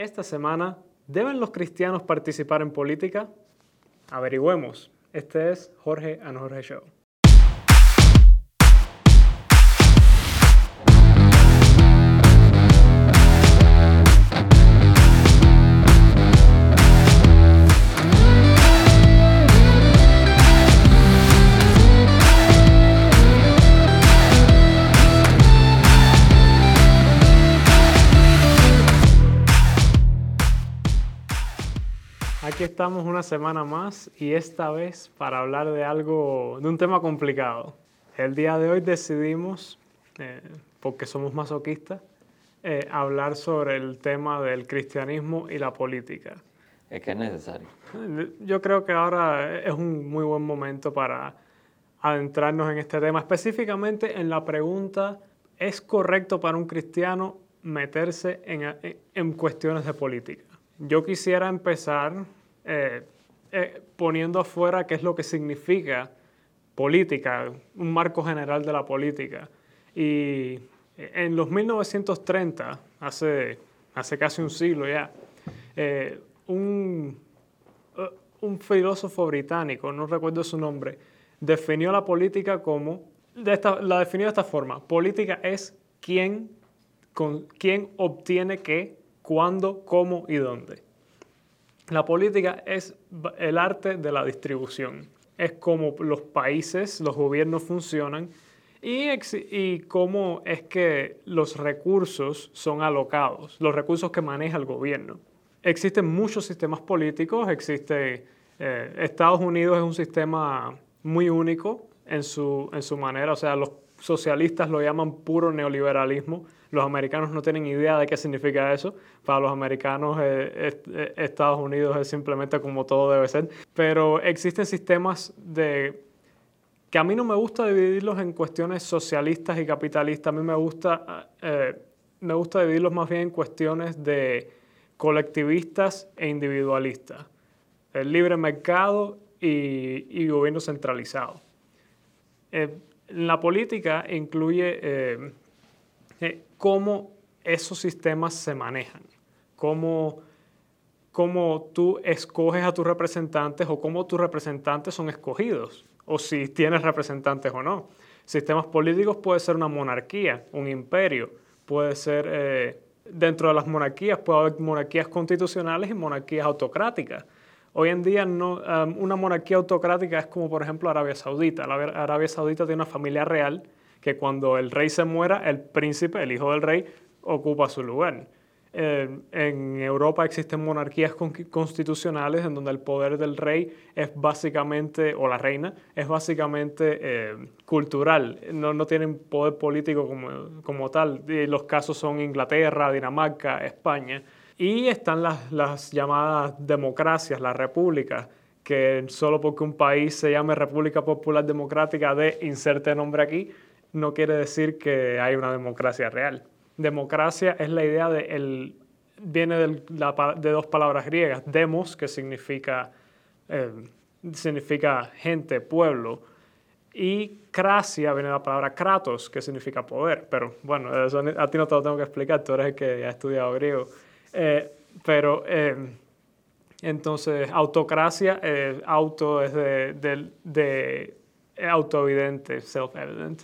Esta semana, ¿deben los cristianos participar en política? Averigüemos. Este es Jorge and Jorge Show. Aquí estamos una semana más y esta vez para hablar de algo, de un tema complicado. El día de hoy decidimos, eh, porque somos masoquistas, eh, hablar sobre el tema del cristianismo y la política. Es que es necesario. Yo creo que ahora es un muy buen momento para adentrarnos en este tema, específicamente en la pregunta, ¿es correcto para un cristiano meterse en, en cuestiones de política? Yo quisiera empezar eh, eh, poniendo afuera qué es lo que significa política, un marco general de la política. Y en los 1930, hace, hace casi un siglo ya, eh, un, un filósofo británico, no recuerdo su nombre, definió la política como, la definió de esta forma, política es quién, con, quién obtiene qué, cuándo, cómo y dónde. La política es el arte de la distribución. Es como los países, los gobiernos funcionan y, y, cómo es que los recursos son alocados, los recursos que maneja el gobierno. Existen muchos sistemas políticos, existe eh, Estados Unidos es un sistema muy único en su, en su manera, o sea, los socialistas lo llaman puro neoliberalismo, los americanos no tienen idea de qué significa eso. Para los americanos eh, eh, Estados Unidos es simplemente como todo debe ser. Pero existen sistemas de que a mí no me gusta dividirlos en cuestiones socialistas y capitalistas. A mí me gusta, eh, me gusta dividirlos más bien en cuestiones de colectivistas e individualistas. El libre mercado y, gobierno centralizado. la política incluye cómo esos sistemas se manejan, cómo, cómo tú escoges a tus representantes o cómo tus representantes son escogidos, o si tienes representantes o no. Sistemas políticos puede ser una monarquía, un imperio, puede ser, eh, dentro de las monarquías puede haber monarquías constitucionales y monarquías autocráticas. Hoy en día um, una monarquía autocrática es como por ejemplo Arabia Saudita. Arabia Saudita tiene una familia real que cuando el rey se muera, el príncipe, el hijo del rey, ocupa su lugar. en Europa existen monarquías constitucionales en donde el poder del rey es básicamente, o la reina, es básicamente eh, cultural, no, no, tienen poder político como, como tal. Los casos son Inglaterra, Dinamarca, España. Y están las, las llamadas democracias, las repúblicas, que solo porque un país se llame República Popular Democrática de inserte nombre aquí, no quiere decir que hay una democracia real. Democracia es la idea de, el, viene de, dos palabras griegas, demos, que significa, eh, significa gente, pueblo, y cracia viene de la palabra kratos, que significa poder. Pero bueno, a ti no te lo tengo que explicar, tú eres el que ha estudiado griego. Eh, pero eh, entonces, autocracia, auto es de, de, de autoevidente, self-evident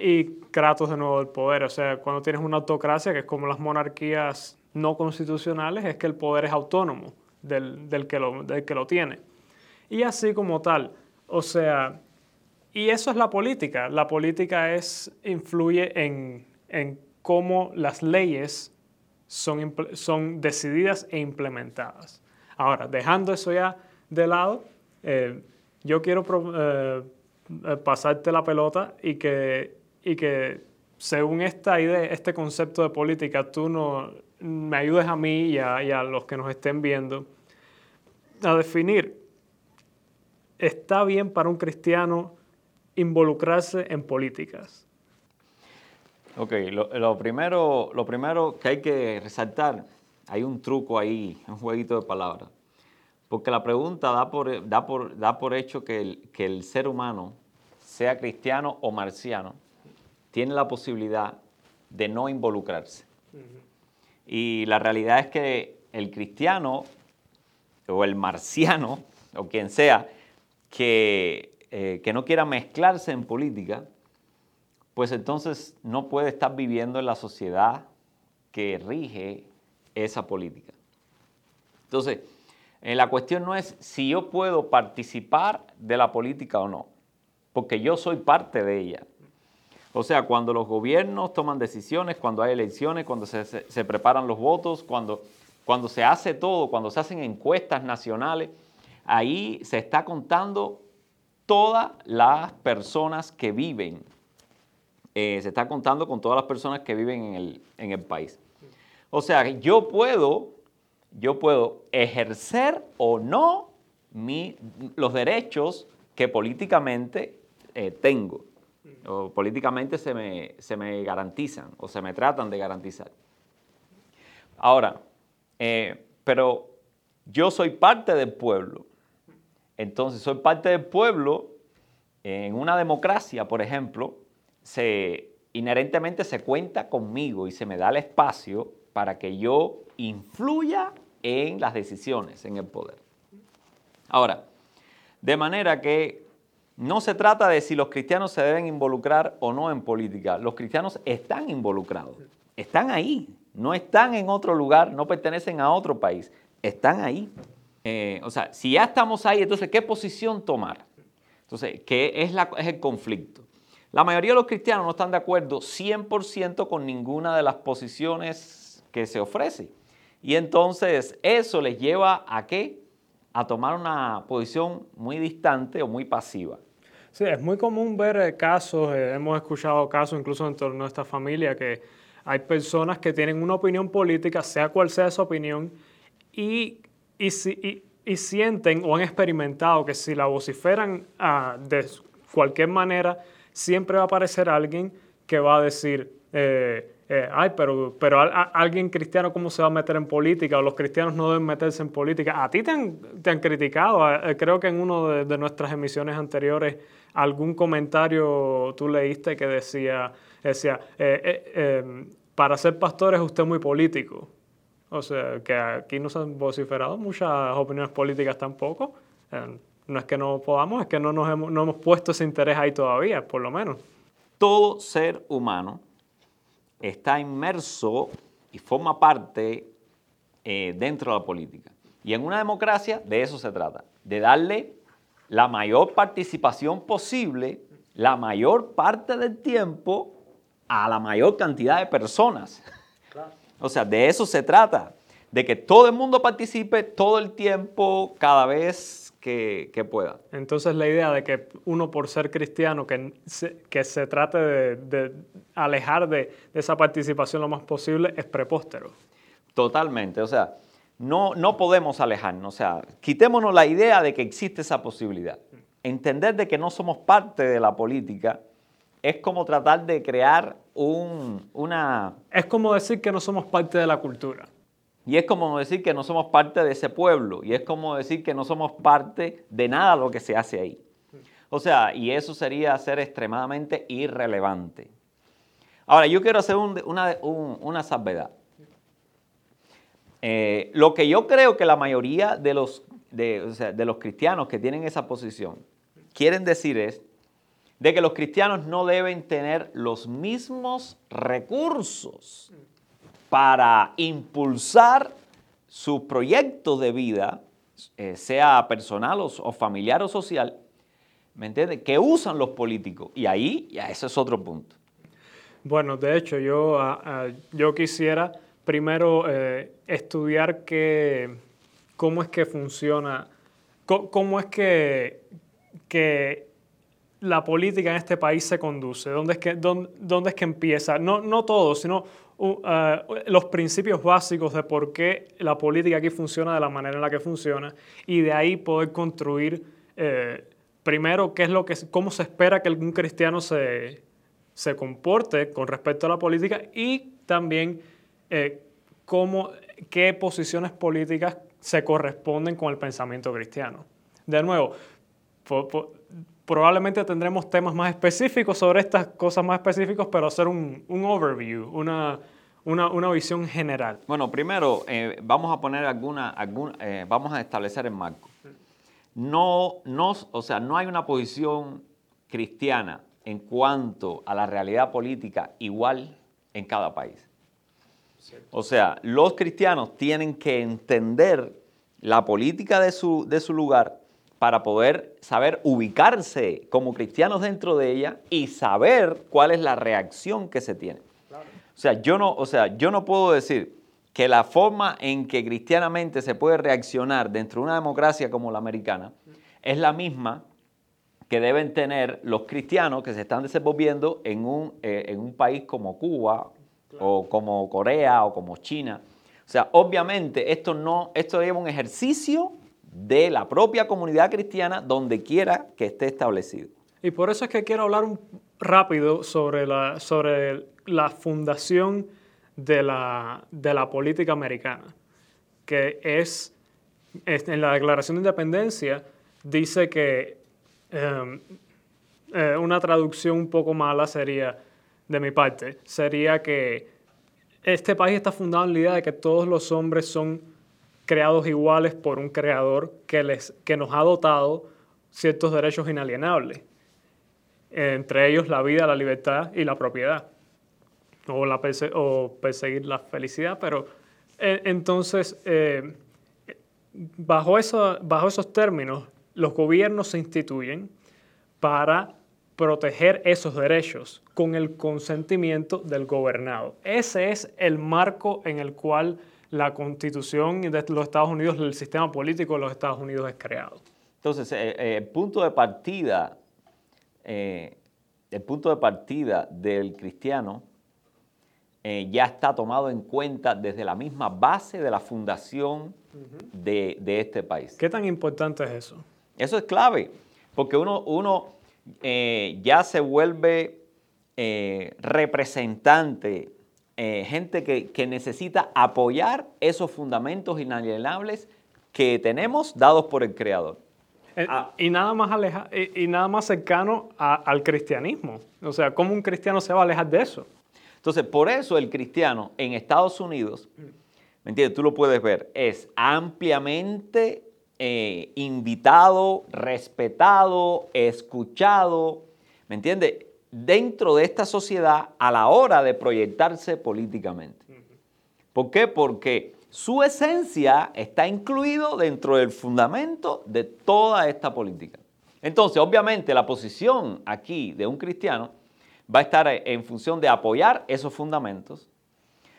y Kratos de nuevo el poder. O sea, cuando tienes una autocracia, que es como las monarquías no constitucionales, es que el poder es autónomo del, del, que, lo, del que lo tiene. Y así como tal. O sea, y eso es la política. La política es, influye en, en cómo las leyes son, son decididas e implementadas. Ahora, dejando eso ya de lado, eh, yo quiero eh, pasarte la pelota y que y que según esta idea, este concepto de política, tú no, me ayudes a mí y a, los que nos estén viendo a definir, ¿está bien para un cristiano involucrarse en políticas? Ok, lo, primero, lo primero que hay que resaltar, hay un truco ahí, un jueguito de palabras, porque la pregunta da por, da por, da por hecho que el, que el ser humano, sea cristiano o marciano, tiene la posibilidad de no involucrarse. Y la realidad es que el cristiano o el marciano o quien sea que, eh, que no quiera mezclarse en política, pues entonces no puede estar viviendo en la sociedad que rige esa política. Entonces, eh, la cuestión no es si yo puedo participar de la política o no, porque yo soy parte de ella. O sea, cuando los gobiernos toman decisiones, cuando hay elecciones, cuando se, preparan los votos, cuando, cuando se hace todo, cuando se hacen encuestas nacionales, ahí se está contando todas las personas que viven. Eh, se está contando con todas las personas que viven en el, en el país. O sea, yo puedo, yo puedo ejercer o no los derechos que políticamente eh, tengo o políticamente se me, se me, garantizan o se me tratan de garantizar. Ahora, eh, pero yo soy parte del pueblo. Entonces, soy parte del pueblo. En una democracia, por ejemplo, se, inherentemente se cuenta conmigo y se me da el espacio para que yo influya en las decisiones, en el poder. Ahora, de manera que no se trata de si los cristianos se deben involucrar o no en política. Los cristianos están involucrados, están ahí, no están en otro lugar, no pertenecen a otro país, están ahí. Eh, o sea, si ya estamos ahí, entonces, ¿qué posición tomar? Entonces, ¿qué es, la, es el conflicto? La mayoría de los cristianos no están de acuerdo 100% con ninguna de las posiciones que se ofrece. Y entonces eso les lleva a qué? A tomar una posición muy distante o muy pasiva. Sí, es muy común ver eh, casos, eh, hemos escuchado casos incluso en torno a esta familia, que hay personas que tienen una opinión política, sea cual sea esa opinión, y, y, sienten o han experimentado que si la vociferan ah, de cualquier manera, siempre va a aparecer alguien que va a decir, eh, eh, ay, pero, pero alguien cristiano, ¿cómo se va a meter en política? O los cristianos no deben meterse en política. A ti te han, te han criticado. Eh, creo que en una de, nuestras emisiones anteriores, algún comentario tú leíste que decía, decía em, para ser pastor es usted muy político. O sea, que aquí no se han vociferado muchas opiniones políticas tampoco. no es que no podamos, es que no nos hemos, no hemos puesto ese interés ahí todavía, por lo menos. Todo ser humano está inmerso y forma parte eh, dentro de la política. Y en una democracia de eso se trata, de darle la mayor participación posible, la mayor parte del tiempo a la mayor cantidad de personas. O sea, de eso se trata, de que todo el mundo participe todo el tiempo, cada vez que, pueda. Entonces la idea de que uno por ser cristiano, que se, que se trate de, alejar de, esa participación lo más posible, es prepóstero. Totalmente, o sea, no, no podemos alejarnos, o sea, quitémonos la idea de que existe esa posibilidad. Entender de que no somos parte de la política es como tratar de crear un, una... Es como decir que no somos parte de la cultura. Y es como decir que no somos parte de ese pueblo. Y es como decir que no somos parte de nada lo que se hace ahí. O sea, y eso sería ser extremadamente irrelevante. Ahora, yo quiero hacer una, una salvedad. Eh, lo que yo creo que la mayoría de los, de, los cristianos que tienen esa posición quieren decir es de que los cristianos no deben tener los mismos recursos para impulsar su proyecto de vida, eh, sea personal o, familiar o social, ¿me entiendes? Que usan los políticos. Y ahí ya ese es otro punto. Bueno, de hecho, yo, ah, ah, yo quisiera primero eh, estudiar cómo es que funciona, cómo, es que, que la política en este país se conduce, dónde es que, dónde, es que empieza, no, no todo, sino uh, los principios básicos de por qué la política aquí funciona de la manera en la que funciona y de ahí poder construir eh, primero qué es lo que, cómo se espera que algún cristiano se, se comporte con respecto a la política y también eh, cómo, qué posiciones políticas se corresponden con el pensamiento cristiano. De nuevo, probablemente tendremos temas más específicos sobre estas cosas más específicas, pero hacer un, un overview, una, una, una visión general. Bueno, primero eh, vamos a poner alguna, eh, vamos a establecer el marco. No, no, o sea, no hay una posición cristiana en cuanto a la realidad política igual en cada país. O sea, los cristianos tienen que entender la política de su, de su lugar para poder saber ubicarse como cristianos dentro de ella y saber cuál es la reacción que se tiene. O sea, yo no, o sea, yo no puedo decir que la forma en que cristianamente se puede reaccionar dentro de una democracia como la americana es la misma que deben tener los cristianos que se están desenvolviendo en un, eh, en un país como Cuba o como Corea o como China. O sea, obviamente esto no, esto lleva un ejercicio de la propia comunidad cristiana donde quiera que esté establecido. Y por eso es que quiero hablar un, rápido sobre la, sobre la fundación de la, de la política americana, que es, en la Declaración de Independencia, dice que em, eh, una traducción un poco mala sería, de mi parte, sería que este país está fundado en la idea de que todos los hombres son creados iguales por un creador que, les, que nos ha dotado ciertos derechos inalienables, entre ellos la vida, la libertad y la propiedad, o, la o perseguir la felicidad, pero eh, entonces, eh, bajo, eso, bajo esos términos, los gobiernos se instituyen para proteger esos derechos con el consentimiento del gobernado. Ese es el marco en el cual la constitución de los Estados Unidos, el sistema político de los Estados Unidos es creado. Entonces, eh, eh, el punto de partida, eh, el punto de partida del cristiano ya está tomado en cuenta desde la misma base de la fundación de, este país. ¿Qué tan importante es eso? Eso es clave, porque uno, uno ya se vuelve representante eh, gente que, necesita apoyar esos fundamentos inalienables que tenemos dados por el Creador. Eh, ah. y, nada más aleja, y, nada más cercano al cristianismo. O sea, ¿cómo un cristiano se va a alejar de eso? Entonces, por eso el cristiano en Estados Unidos, ¿me entiendes? Tú lo puedes ver, es ampliamente eh, invitado, respetado, escuchado, ¿me entiendes? dentro de esta sociedad a la hora de proyectarse políticamente. ¿Por qué? Porque su esencia está incluido dentro del fundamento de toda esta política. Entonces, obviamente, la posición aquí de un cristiano va a estar en función de apoyar esos fundamentos,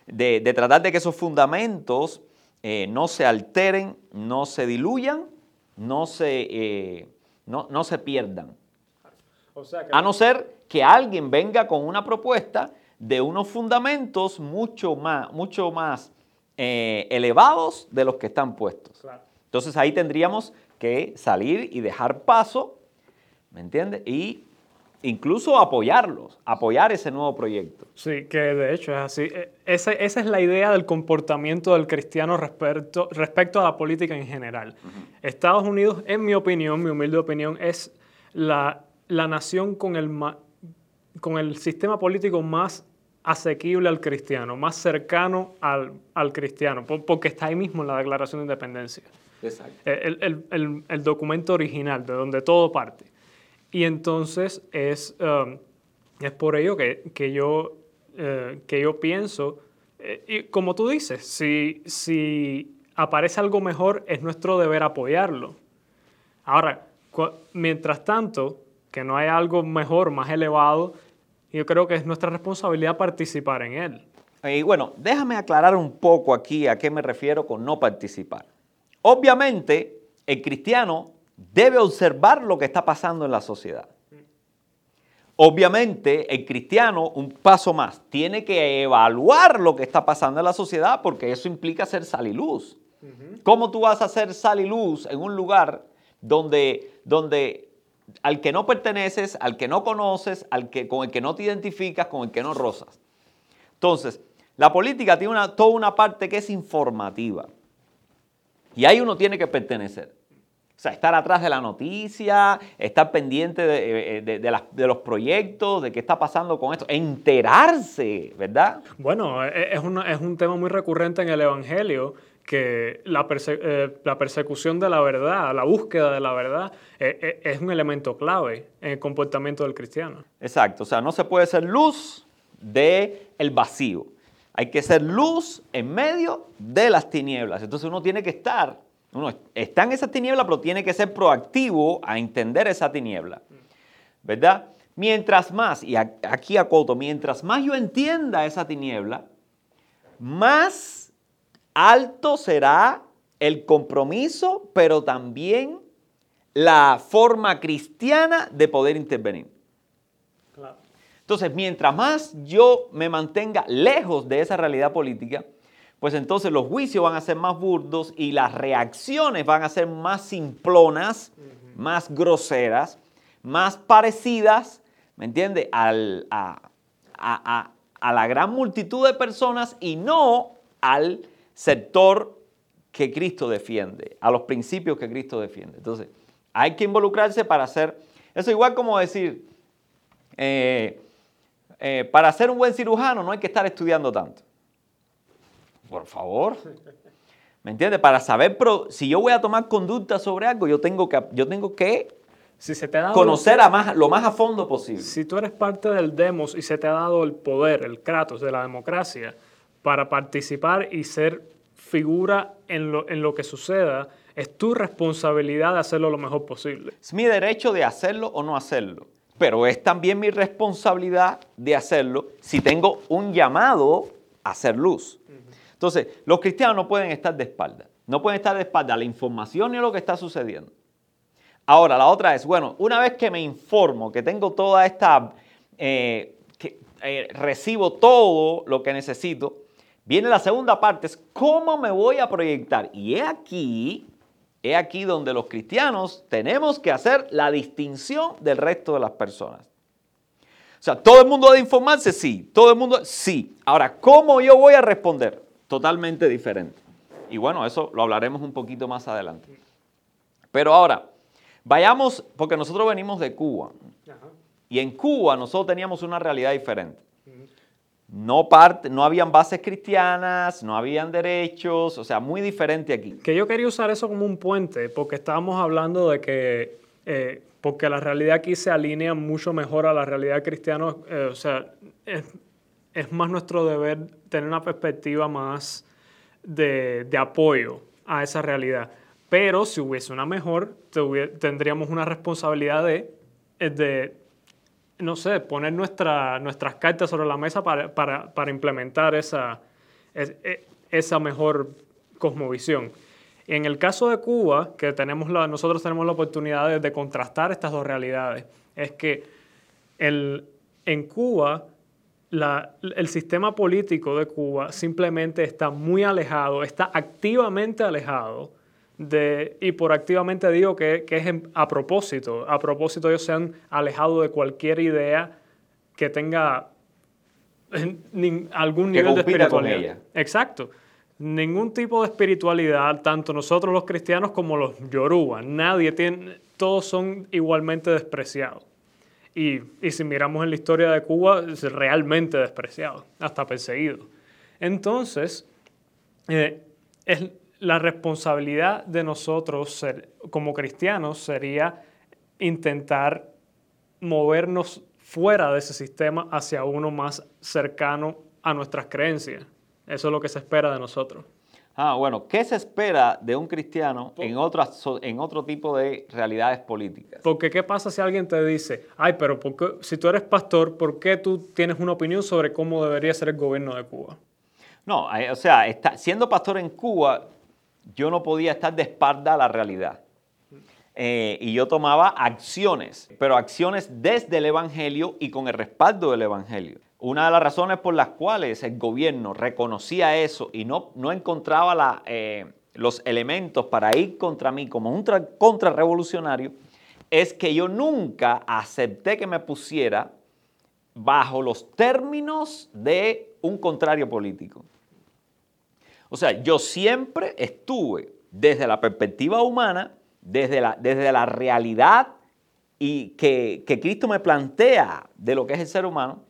de, tratar de que esos fundamentos eh, no se alteren, no se diluyan, no se, eh, no se pierdan a no ser que alguien venga con una propuesta de unos fundamentos mucho más, mucho más eh, elevados de los que están puestos. Entonces ahí tendríamos que salir y dejar paso, ¿me entiendes? Y incluso apoyarlos, apoyar ese nuevo proyecto. Sí, que de hecho es así. E, esa, es la idea del comportamiento del cristiano respecto, respecto a la política en general. Estados Unidos, en mi opinión, mi humilde opinión, es la la nación con el, con el sistema político más asequible al cristiano, más cercano al, cristiano, porque está ahí mismo en la Declaración de Independencia. Exacto. El, documento original, de donde todo parte. Y entonces es, um, es por ello que, yo, eh, que yo pienso, eh, y como tú dices, si, si aparece algo mejor, es nuestro deber apoyarlo. Ahora, mientras tanto, que no hay algo mejor, más elevado, yo creo que es nuestra responsabilidad participar en él. Y bueno, déjame aclarar un poco aquí a qué me refiero con no participar. Obviamente, el cristiano debe observar lo que está pasando en la sociedad. Obviamente, el cristiano, un paso más, tiene que evaluar lo que está pasando en la sociedad porque eso implica ser sal y luz. ¿Cómo tú vas a hacer sal y luz en un lugar donde, donde al que no perteneces, al que no conoces, al que, con el que no te identificas, con el que no rozas. Entonces, la política tiene una, toda una parte que es informativa. Y ahí uno tiene que pertenecer. Sea, estar atrás de la noticia, estar pendiente de, eh, de, los proyectos, de qué está pasando con esto, enterarse, ¿verdad? Bueno, e, e, es, es un tema muy recurrente en el Evangelio que la, eh, la, persecución de la verdad, la búsqueda de la verdad, es un elemento clave en el comportamiento del cristiano. Exacto, o sea, no se puede ser luz del el vacío. Hay que ser luz en medio de las tinieblas. Entonces uno tiene que estar uno está en esa tiniebla, pero tiene que ser proactivo a entender esa tiniebla. ¿Verdad? Mientras más, y aquí acoto, mientras más yo entienda esa tiniebla, más alto será el compromiso, pero también la forma cristiana de poder intervenir. Entonces, mientras más yo me mantenga lejos de esa realidad política, pues entonces los juicios van a ser más burdos y las reacciones van a ser más simplonas, más groseras, más parecidas, ¿me entiende? a, la gran multitud de personas y no al sector que Cristo defiende, a los principios que Cristo defiende. Entonces, hay que involucrarse para hacer, eso igual como decir, eh, eh, para ser un buen cirujano no hay que estar estudiando tanto por favor. ¿Me entiendes? Para saber si yo voy a tomar conducta sobre algo, yo tengo que, yo tengo que si se te ha conocer a más, lo más a fondo posible. Si tú eres parte del demos y se te ha dado el poder, el kratos de la democracia, para participar y ser figura en lo, en lo que suceda, es tu responsabilidad de hacerlo lo mejor posible. Es mi derecho de hacerlo o no hacerlo, pero es también mi responsabilidad de hacerlo si tengo un llamado a hacer luz. Entonces, los cristianos no pueden estar de espalda. No pueden estar de espalda a la información ni a lo que está sucediendo. Ahora, la otra es, bueno, una vez que me informo, que tengo toda esta, eh, que eh, recibo todo lo que necesito, viene la segunda parte, es cómo me voy a proyectar. Y es aquí, es aquí donde los cristianos tenemos que hacer la distinción del resto de las personas. O sea, todo el mundo debe informarse, sí. Todo el mundo, sí. Ahora, ¿cómo yo voy a responder? Totalmente diferente. Y bueno, eso lo hablaremos un poquito más adelante. Pero ahora, vayamos, porque nosotros venimos de Cuba. Y en Cuba nosotros teníamos una realidad diferente. No, parte, no habían bases cristianas, no habían derechos, o sea, muy diferente aquí. Que yo quería usar eso como un puente, porque estábamos hablando de que, eh, porque la realidad aquí se alinea mucho mejor a la realidad cristiana, eh, o sea, es, es más nuestro deber tener una perspectiva más de, apoyo a esa realidad. Pero si hubiese una mejor, tendríamos una responsabilidad de, de no sé, poner nuestra, nuestras cartas sobre la mesa para, implementar esa, e, esa mejor cosmovisión. En el caso de Cuba, que tenemos la, nosotros tenemos la oportunidad de, de, contrastar estas dos realidades, es que el, en Cuba el sistema político de Cuba simplemente está muy alejado, está activamente alejado de, y por activamente digo que, es a propósito, a propósito ellos se han alejado de cualquier idea que tenga algún nivel de espiritualidad. Exacto. Ningún tipo de espiritualidad, tanto nosotros los cristianos como los yoruba, nadie tiene, todos son igualmente despreciados. Y, si miramos en la historia de Cuba, es realmente despreciado, hasta perseguido. Entonces, eh, es la responsabilidad de nosotros como cristianos sería intentar movernos fuera de ese sistema hacia uno más cercano a nuestras creencias. Eso es lo que se espera de nosotros. Ah, bueno, ¿qué se espera de un cristiano en, otras, en otro tipo de realidades políticas? Porque ¿qué pasa si alguien te dice, ay, pero si tú eres pastor, ¿por qué tú tienes una opinión sobre cómo debería ser el gobierno de Cuba? No, o sea, siendo pastor en Cuba, yo no podía estar de espalda a la realidad. Eh, y yo tomaba acciones, pero acciones desde el Evangelio y con el respaldo del Evangelio. Una de las razones por las cuales el gobierno reconocía eso y no, no encontraba eh, los elementos para ir contra mí como un contrarrevolucionario es que yo nunca acepté que me pusiera bajo los términos de un contrario político. O sea, yo siempre estuve desde la perspectiva humana desde la, desde la realidad y que, que Cristo me plantea de lo que es el ser humano.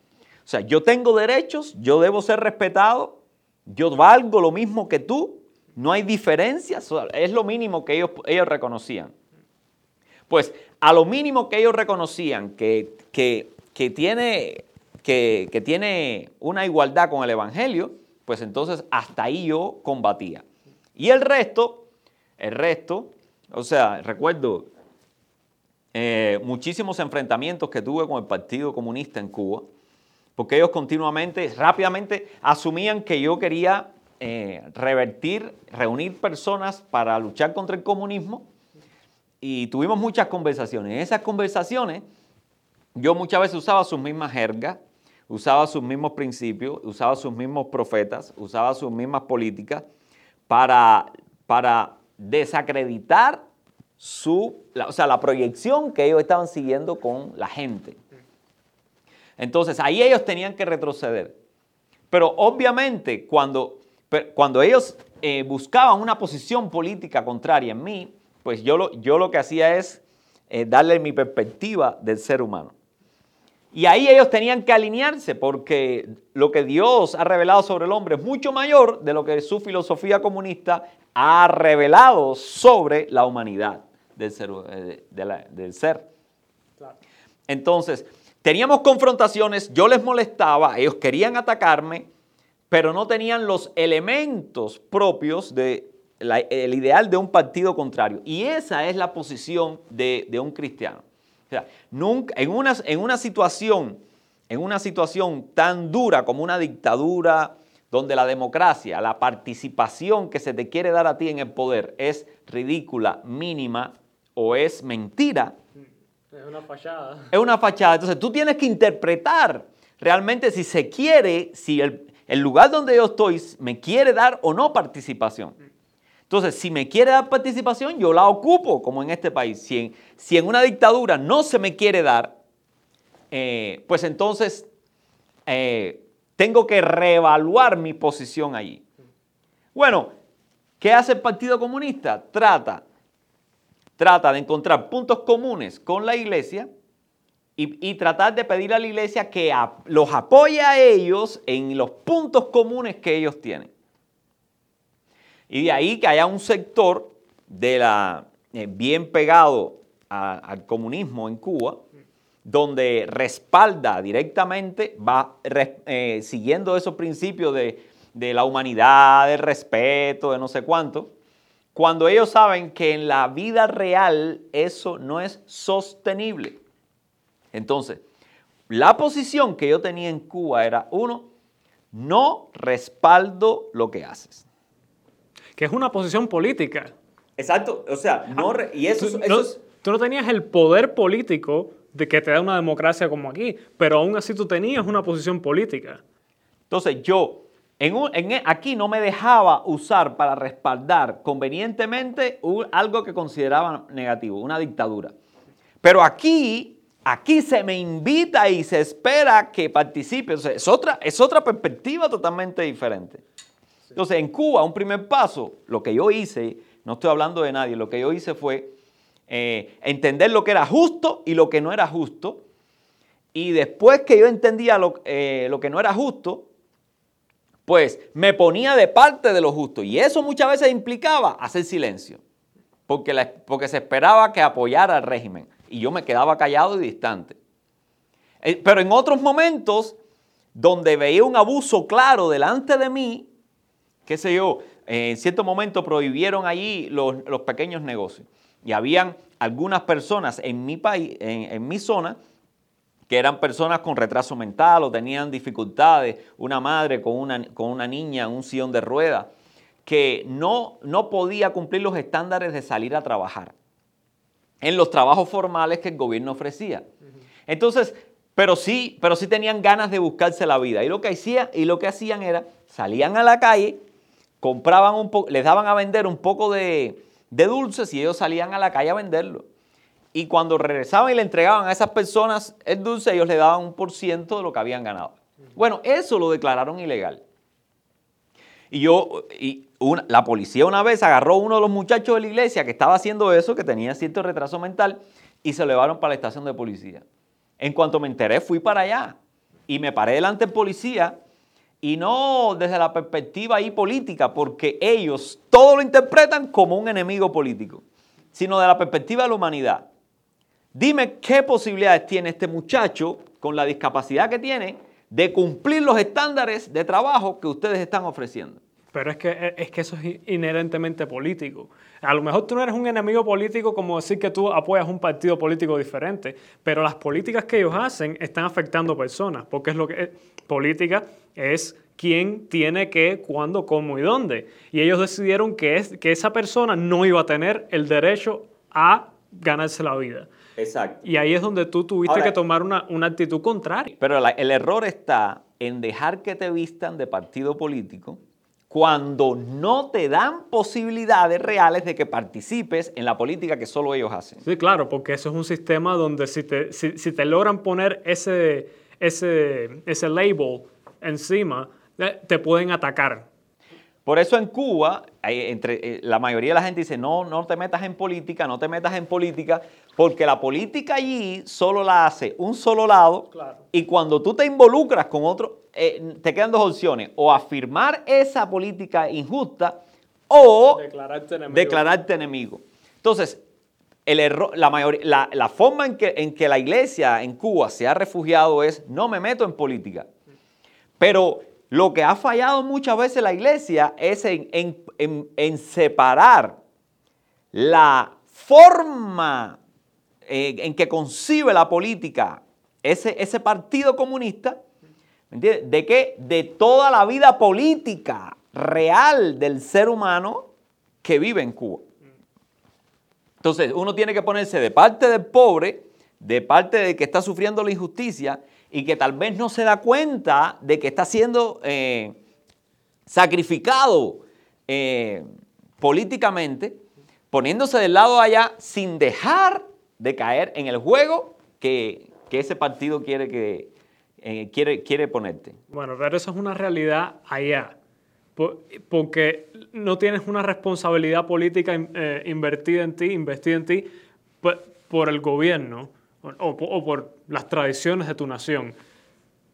O sea, yo tengo derechos, yo debo ser respetado, yo valgo lo mismo que tú, no hay diferencias, es lo mínimo que ellos, ellos reconocían. Pues a lo mínimo que ellos reconocían que, que, tiene, que, que tiene una igualdad con el Evangelio, pues entonces hasta ahí yo combatía. Y el resto, el resto, o sea, recuerdo eh, muchísimos enfrentamientos que tuve con el Partido Comunista en Cuba, porque ellos continuamente, rápidamente asumían que yo quería eh, revertir, reunir personas para luchar contra el comunismo y tuvimos muchas conversaciones. En esas conversaciones yo muchas veces usaba sus mismas jergas, usaba sus mismos principios, usaba sus mismos profetas, usaba sus mismas políticas para, para desacreditar su, o sea, la proyección que ellos estaban siguiendo con la gente. Entonces ahí ellos tenían que retroceder. Pero obviamente cuando, cuando ellos eh, buscaban una posición política contraria en mí, pues yo lo, yo lo que hacía es eh, darle mi perspectiva del ser humano. Y ahí ellos tenían que alinearse porque lo que Dios ha revelado sobre el hombre es mucho mayor de lo que su filosofía comunista ha revelado sobre la humanidad del ser. Eh, del ser. Entonces, teníamos confrontaciones, yo les molestaba, ellos querían atacarme, pero no tenían los elementos propios del ideal de un partido contrario. Y esa es la posición de un cristiano nunca, en, una, en una situación, en una situación tan dura como una dictadura, donde la democracia, la participación que se te quiere dar a ti en el poder es ridícula, mínima o es mentira. Es una fachada. Es una fachada. Entonces tú tienes que interpretar realmente si se quiere, si el, el lugar donde yo estoy me quiere dar o no participación. Entonces, si me quiere dar participación, yo la ocupo, como en este país. Si en, una dictadura no se me quiere dar, eh, pues entonces eh, tengo que reevaluar mi posición allí. Bueno, ¿qué hace el Partido Comunista? Trata, trata de encontrar puntos comunes con la iglesia y, tratar de pedir a la iglesia que los apoye a ellos en los puntos comunes que ellos tienen. Y de ahí que haya un sector de la, eh, bien pegado al comunismo en Cuba, donde respalda directamente, va eh, siguiendo esos principios de, de la humanidad, del respeto, de no sé cuánto, cuando ellos saben que en la vida real eso no es sostenible. Entonces, la posición que yo tenía en Cuba era, uno, no respaldo lo que haces que es una posición política. Exacto, o sea, no, y eso, tú, no, tú no tenías el poder político de que te da una democracia como aquí, pero aún así tú tenías una posición política. Entonces yo, en, en aquí no me dejaba usar para respaldar convenientemente algo que consideraba negativo, una dictadura. Pero aquí, aquí se me invita y se espera que participe. Es, otra, es otra perspectiva totalmente diferente. Entonces, en Cuba, un primer paso, lo que yo hice, no estoy hablando de nadie, lo que yo hice fue eh, entender lo que era justo y lo que no era justo. Y después que yo entendía lo, eh, lo que no era justo, pues me ponía de parte de lo justo. Y eso muchas veces implicaba hacer silencio, porque, porque se esperaba que apoyara al régimen. Y yo me quedaba callado y distante. Eh, pero en otros momentos, donde veía un abuso claro delante de mí, qué sé yo, en cierto momento prohibieron allí los, pequeños negocios. Y habían algunas personas en mi país, en, mi zona, que eran personas con retraso mental o tenían dificultades, una madre con una, con una niña en un sillón de ruedas, que no, no podía cumplir los estándares de salir a trabajar en los trabajos formales que el gobierno ofrecía. Entonces, pero sí, pero sí tenían ganas de buscarse la vida. Y lo que, hacía, y lo que hacían era, salían a la calle compraban un poco, les daban a vender un poco de, dulces y ellos salían a la calle a venderlo. Y cuando regresaban y le entregaban a esas personas el dulce, ellos le daban un por ciento de lo que habían ganado. Bueno, eso lo declararon ilegal. Y yo, la policía una vez agarró a uno de los muchachos de la iglesia que estaba haciendo eso, que tenía cierto retraso mental, y se lo llevaron para la estación de policía. En cuanto me enteré, fui para allá y me paré delante del policía y no desde la perspectiva ahí política, porque ellos todo lo interpretan como un enemigo político, sino de la perspectiva de la humanidad. Dime qué posibilidades tiene este muchacho con la discapacidad que tiene de cumplir los estándares de trabajo que ustedes están ofreciendo. Pero es que, es que eso es inherentemente político. A lo mejor tú no eres un enemigo político como decir que tú apoyas un partido político diferente, pero las políticas que ellos hacen están afectando personas, porque es lo que política es quién tiene qué, cuándo, cómo y dónde. Y ellos decidieron que, es, que esa persona no iba a tener el derecho a ganarse la vida. Exacto. Y ahí es donde tú tuviste que tomar una, actitud contraria. Pero el error está en dejar que te vistan de partido político cuando no te dan posibilidades reales de que participes en la política que solo ellos hacen. Sí, claro, porque eso es un sistema donde si te, si, te logran poner ese, ese, ese label encima, eh, te pueden atacar. Por eso en Cuba, entre, eh, la mayoría de la gente dice, no, no te metas en política, no te metas en política, porque la política allí solo la hace un solo lado y cuando tú te involucras con otro, eh, te quedan dos opciones, o afirmar esa política injusta o declararte enemigo. Entonces, el error, la, mayoría, la, forma en que, en que la iglesia en Cuba se ha refugiado es no me meto en política. Pero lo que ha fallado muchas veces la iglesia es en, separar la forma eh, en que concibe la política ese, ese partido comunista ¿De qué? De toda la vida política real del ser humano que vive en Cuba. Entonces, uno tiene que ponerse de parte del pobre, de parte del que está sufriendo la injusticia y que tal vez no se da cuenta de que está siendo eh, sacrificado eh, políticamente, poniéndose del lado allá sin dejar de caer en el juego que ese partido quiere que, eh, quiere, quiere ponerte. Bueno, pero eso es una realidad allá, porque no tienes una responsabilidad política invertida en ti, investida en ti por el gobierno o, por las tradiciones de tu nación.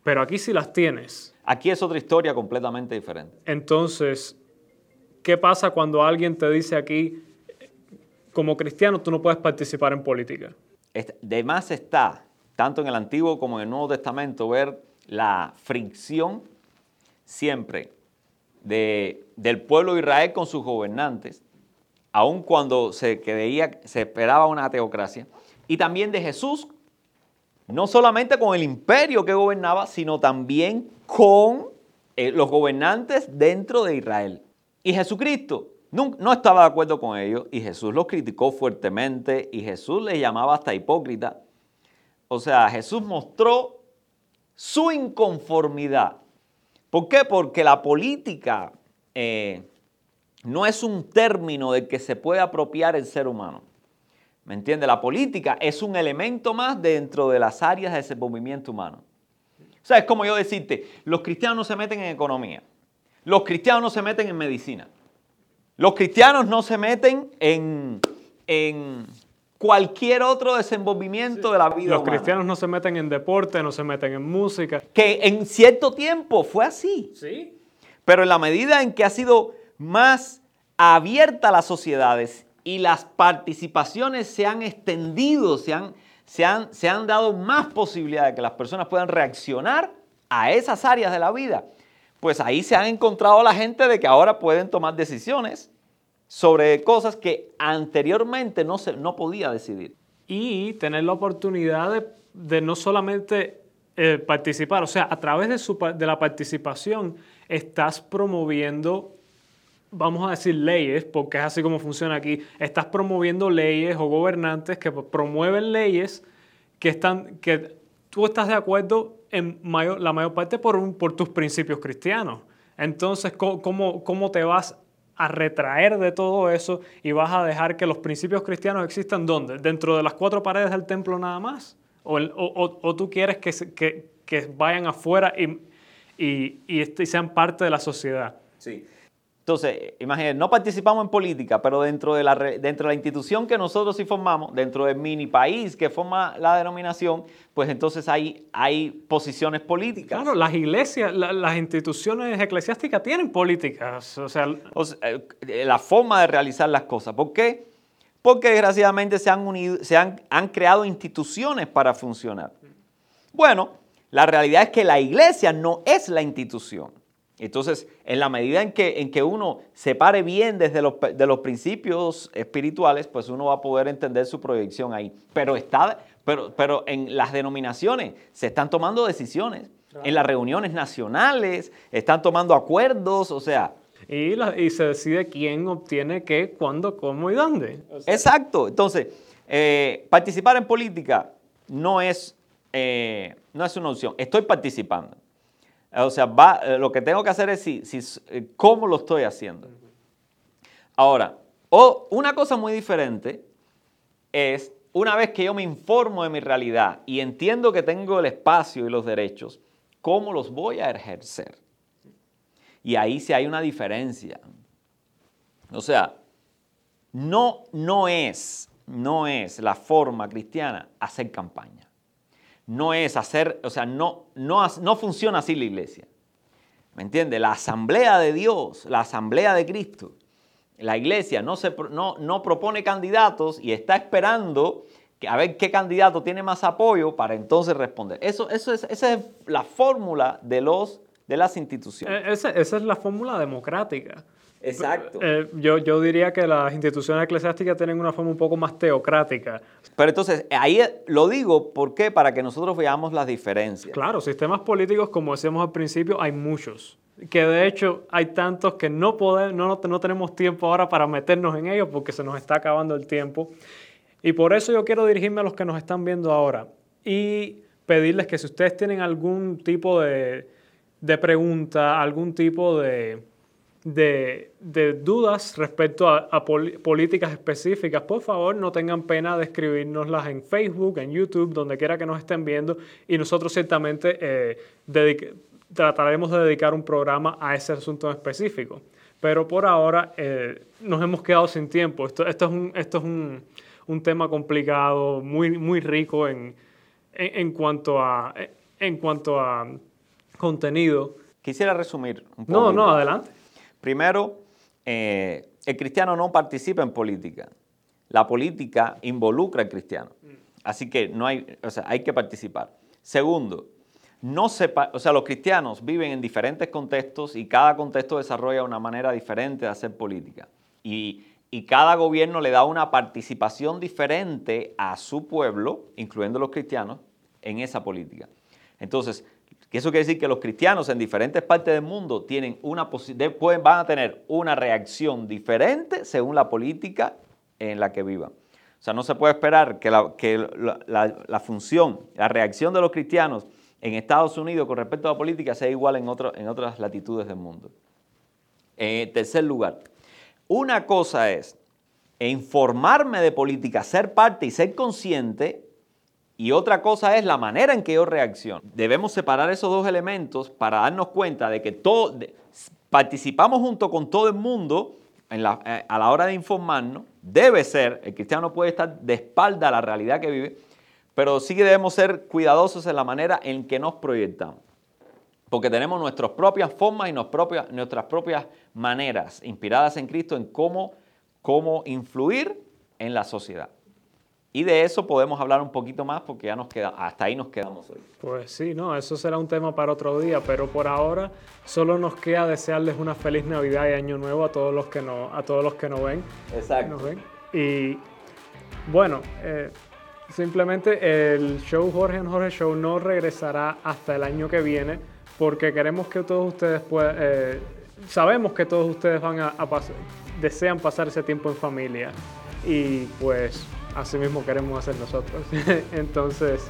Pero aquí sí las tienes. Aquí es otra historia completamente diferente. Entonces, ¿qué pasa cuando alguien te dice aquí, como cristiano, tú no puedes participar en política? De más está tanto en el Antiguo como en el Nuevo Testamento, ver la fricción siempre del pueblo de Israel con sus gobernantes, aun cuando se, se esperaba una teocracia, y también de Jesús, no solamente con el imperio que gobernaba, sino también con eh, los gobernantes dentro de Israel. Y Jesucristo no, estaba de acuerdo con ellos, y Jesús los criticó fuertemente, y Jesús les llamaba hasta hipócrita, o sea, Jesús mostró su inconformidad. ¿Por qué? Porque la política eh, no es un término del que se puede apropiar el ser humano. ¿Me entiende? La política es un elemento más dentro de las áreas de ese movimiento humano. O sea, es como yo decirte, los cristianos no se meten en economía, los cristianos no se meten en medicina, los cristianos no se meten en, en cualquier otro desenvolvimiento de la vida. Los cristianos no se meten en deporte, no se meten en música. Que en cierto tiempo fue así. Sí. Pero en la medida en que ha sido más abierta las sociedades y las participaciones se han extendido, se han, se han, se han dado más posibilidades de que las personas puedan reaccionar a esas áreas de la vida, pues ahí se han encontrado la gente de que ahora pueden tomar decisiones sobre cosas que anteriormente no, se, no podía decidir. Y tener la oportunidad de, no solamente eh, participar, o sea, a través de, su, de la participación estás promoviendo, vamos a decir leyes, porque es así como funciona aquí, estás promoviendo leyes o gobernantes que promueven leyes que, están, que tú estás de acuerdo en mayor, la mayor parte por, un, por tus principios cristianos. Entonces, ¿cómo, ¿cómo te vas a retraer de todo eso y vas a dejar que los principios cristianos existan ¿dónde? ¿Dentro de las cuatro paredes del templo nada más? ¿O, o, tú quieres que, que, vayan afuera y, y, y, sean parte de la sociedad? Sí. Entonces, imagínense, no participamos en política, pero dentro de, la, dentro de la institución que nosotros sí formamos, dentro del mini país que forma la denominación, pues entonces hay, hay posiciones políticas. Claro, las iglesias, las instituciones eclesiásticas tienen políticas. O sea, eh, la forma de realizar las cosas. ¿Por qué? Porque desgraciadamente se han, unido, se han, han creado instituciones para funcionar. Bueno, la realidad es que la iglesia no es la institución. Entonces, en la medida en que, en que uno se pare bien desde los, de los principios espirituales, pues uno va a poder entender su proyección ahí. Pero, está, pero, pero en las denominaciones se están tomando decisiones. En las reuniones nacionales están tomando acuerdos, o sea... Y, y se decide quién obtiene qué, cuándo, cómo y dónde. Exacto. Entonces, eh, participar en política no es, eh, no es una opción. Estoy participando. O sea, va, eh, lo que tengo que hacer es si, eh, cómo lo estoy haciendo. Ahora, o una cosa muy diferente es una vez que yo me informo de mi realidad y entiendo que tengo el espacio y los derechos, ¿cómo los voy a ejercer? Y ahí sí hay una diferencia. O sea, no, no es, no es la forma cristiana hacer campaña no es hacer, o sea, no, no, no funciona así la iglesia. ¿Me entiende? La asamblea de Dios, la asamblea de Cristo, la iglesia no, se, no, no propone candidatos y está esperando a ver qué candidato tiene más apoyo para entonces responder. Eso, eso es, esa es la fórmula de, los, de las instituciones. E, esa, esa es la fórmula democrática. Exacto. Eh, yo, yo diría que las instituciones eclesiásticas tienen una forma un poco más teocrática. Pero entonces, ahí lo digo, ¿por qué? Para que nosotros veamos las diferencias. Claro, sistemas políticos, como decíamos al principio, hay muchos. Que de hecho hay tantos que no, podemos, no, no tenemos tiempo ahora para meternos en ellos porque se nos está acabando el tiempo. Y por eso yo quiero dirigirme a los que nos están viendo ahora y pedirles que si ustedes tienen algún tipo de, de pregunta, algún tipo de, de, dudas respecto a, políticas específicas, por favor no tengan pena de escribirnoslas en Facebook, en YouTube, donde quiera que nos estén viendo y nosotros ciertamente eh, trataremos de dedicar un programa a ese asunto en específico. Pero por ahora eh, nos hemos quedado sin tiempo. Esto, esto es, un, esto es un, un, tema complicado, muy, muy rico en, en, cuanto a, en cuanto a contenido. Quisiera resumir un poco. No, no, adelante. Primero, eh, el cristiano no participa en política. La política involucra al cristiano. Así que no hay, o sea, hay que participar. Segundo, no sepa, o sea, los cristianos viven en diferentes contextos y cada contexto desarrolla una manera diferente de hacer política. Y, y cada gobierno le da una participación diferente a su pueblo, incluyendo los cristianos, en esa política. Entonces, eso quiere decir que los cristianos en diferentes partes del mundo tienen una pueden, van a tener una reacción diferente según la política en la que vivan. O sea, no se puede esperar que la, que la, función, la reacción de los cristianos en Estados Unidos con respecto a la política sea igual en, en otras latitudes del mundo. En tercer lugar, una cosa es informarme de política, ser parte y ser consciente y otra cosa es la manera en que yo reacciono. Debemos separar esos dos elementos para darnos cuenta de que participamos junto con todo el mundo eh, a la hora de informarnos. Debe ser, el cristiano puede estar de espalda a la realidad que vive, pero sí que debemos ser cuidadosos en la manera en que nos proyectamos. Porque tenemos nuestras propias formas y nuestras propias maneras inspiradas en Cristo en cómo, cómo influir en la sociedad. Y de eso podemos hablar un poquito más porque ya nos queda, hasta ahí nos quedamos hoy. Pues sí, no, eso será un tema para otro día, pero por ahora solo nos queda desearles una feliz Navidad y Año Nuevo a todos los que no, a todos los que nos ven. Exacto. Y bueno, eh, simplemente el show Jorge en Jorge Show no regresará hasta el año que viene porque queremos que todos ustedes puedan, eh, sabemos que todos ustedes van a, a desean pasar ese tiempo en familia y pues así mismo queremos hacer nosotros. Entonces,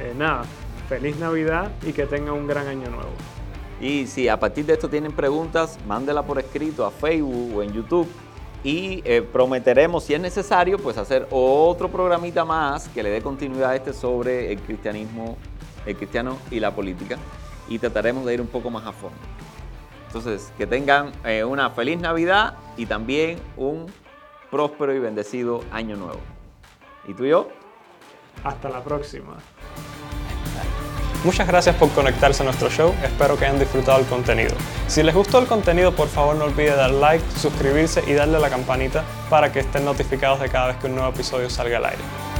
eh, nada, feliz Navidad y que tengan un gran año nuevo. Y si a partir de esto tienen preguntas, mándela por escrito a Facebook o en YouTube y eh, prometeremos, si es necesario, pues hacer otro programita más que le dé continuidad a este sobre el cristianismo, el cristiano y la política y trataremos de ir un poco más a fondo. Entonces, que tengan eh, una feliz Navidad y también un próspero y bendecido año nuevo. ¿Y tú y yo? Hasta la próxima. Muchas gracias por conectarse a nuestro show, espero que hayan disfrutado el contenido. Si les gustó el contenido, por favor no olviden dar like, suscribirse y darle a la campanita para que estén notificados de cada vez que un nuevo episodio salga al aire.